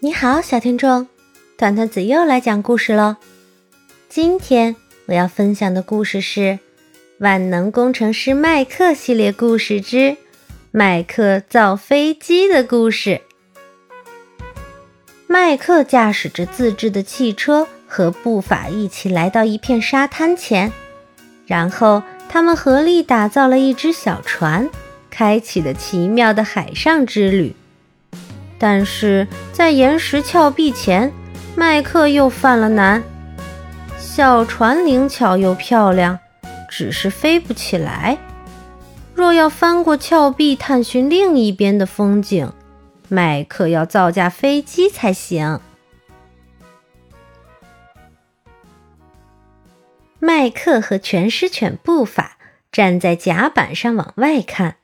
你好，小听众，团团子又来讲故事喽。今天我要分享的故事是《万能工程师麦克》系列故事之《麦克造飞机的故事》。麦克驾驶着自制的汽车和布法一起来到一片沙滩前，然后他们合力打造了一只小船，开启了奇妙的海上之旅。但是在岩石峭壁前，麦克又犯了难。小船灵巧又漂亮，只是飞不起来。若要翻过峭壁探寻另一边的风景，麦克要造架飞机才行。麦克和全狮犬步法站在甲板上往外看。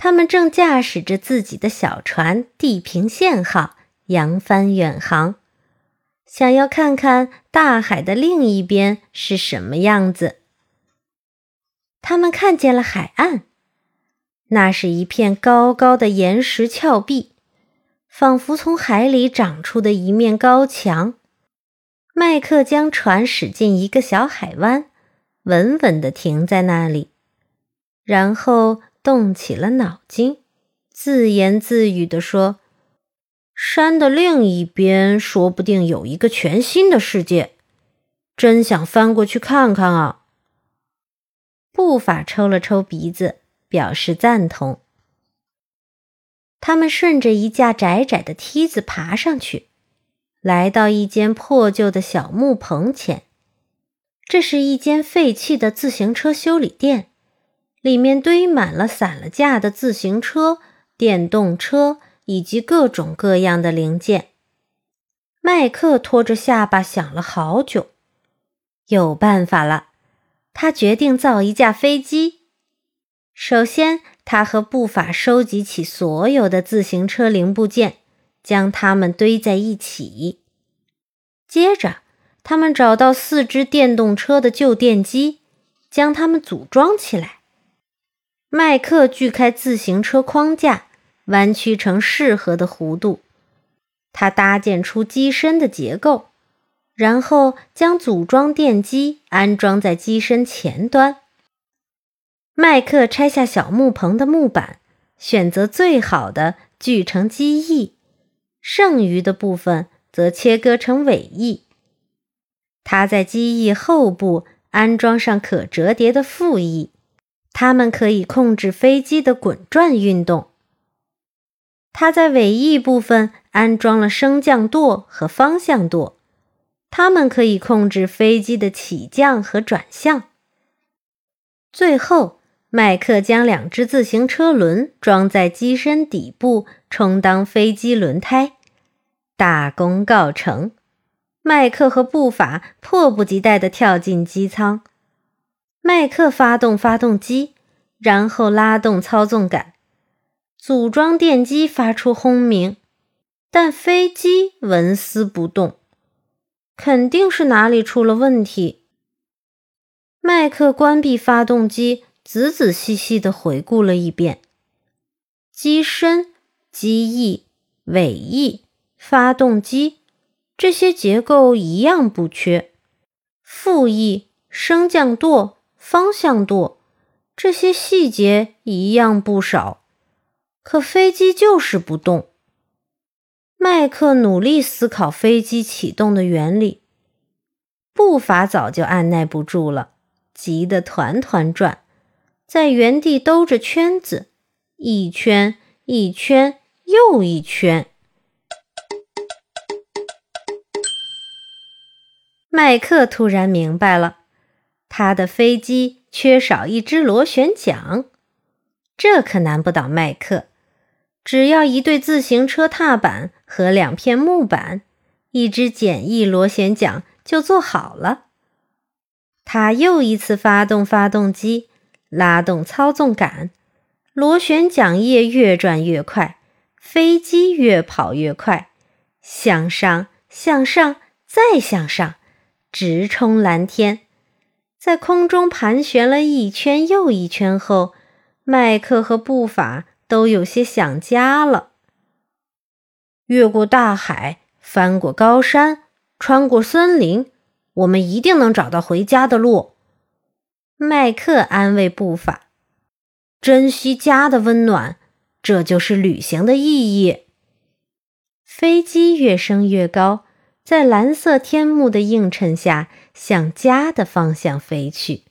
他们正驾驶着自己的小船“地平线号”扬帆远航，想要看看大海的另一边是什么样子。他们看见了海岸，那是一片高高的岩石峭壁，仿佛从海里长出的一面高墙。麦克将船驶进一个小海湾，稳稳地停在那里，然后。动起了脑筋，自言自语地说：“山的另一边，说不定有一个全新的世界，真想翻过去看看啊！”步法抽了抽鼻子，表示赞同。他们顺着一架窄窄的梯子爬上去，来到一间破旧的小木棚前。这是一间废弃的自行车修理店。里面堆满了散了架的自行车、电动车以及各种各样的零件。麦克拖着下巴想了好久，有办法了。他决定造一架飞机。首先，他和布法收集起所有的自行车零部件，将它们堆在一起。接着，他们找到四只电动车的旧电机，将它们组装起来。麦克锯开自行车框架，弯曲成适合的弧度。他搭建出机身的结构，然后将组装电机安装在机身前端。麦克拆下小木棚的木板，选择最好的锯成机翼，剩余的部分则切割成尾翼。他在机翼后部安装上可折叠的副翼。它们可以控制飞机的滚转运动。它在尾翼部分安装了升降舵和方向舵，它们可以控制飞机的起降和转向。最后，麦克将两只自行车轮装在机身底部，充当飞机轮胎。大功告成，麦克和步法迫不及待地跳进机舱。麦克发动发动机，然后拉动操纵杆，组装电机发出轰鸣，但飞机纹丝不动，肯定是哪里出了问题。麦克关闭发动机，仔仔细细地回顾了一遍：机身、机翼、尾翼、发动机这些结构一样不缺，副翼、升降舵。方向舵这些细节一样不少，可飞机就是不动。麦克努力思考飞机启动的原理，步伐早就按耐不住了，急得团团转，在原地兜着圈子，一圈一圈又一圈。麦克突然明白了。他的飞机缺少一只螺旋桨，这可难不倒麦克。只要一对自行车踏板和两片木板，一只简易螺旋桨就做好了。他又一次发动发动机，拉动操纵杆，螺旋桨叶越转越快，飞机越跑越快，向上，向上，再向上，直冲蓝天。在空中盘旋了一圈又一圈后，麦克和步法都有些想家了。越过大海，翻过高山，穿过森林，我们一定能找到回家的路。麦克安慰步伐：“珍惜家的温暖，这就是旅行的意义。”飞机越升越高，在蓝色天幕的映衬下，向家的方向飞去。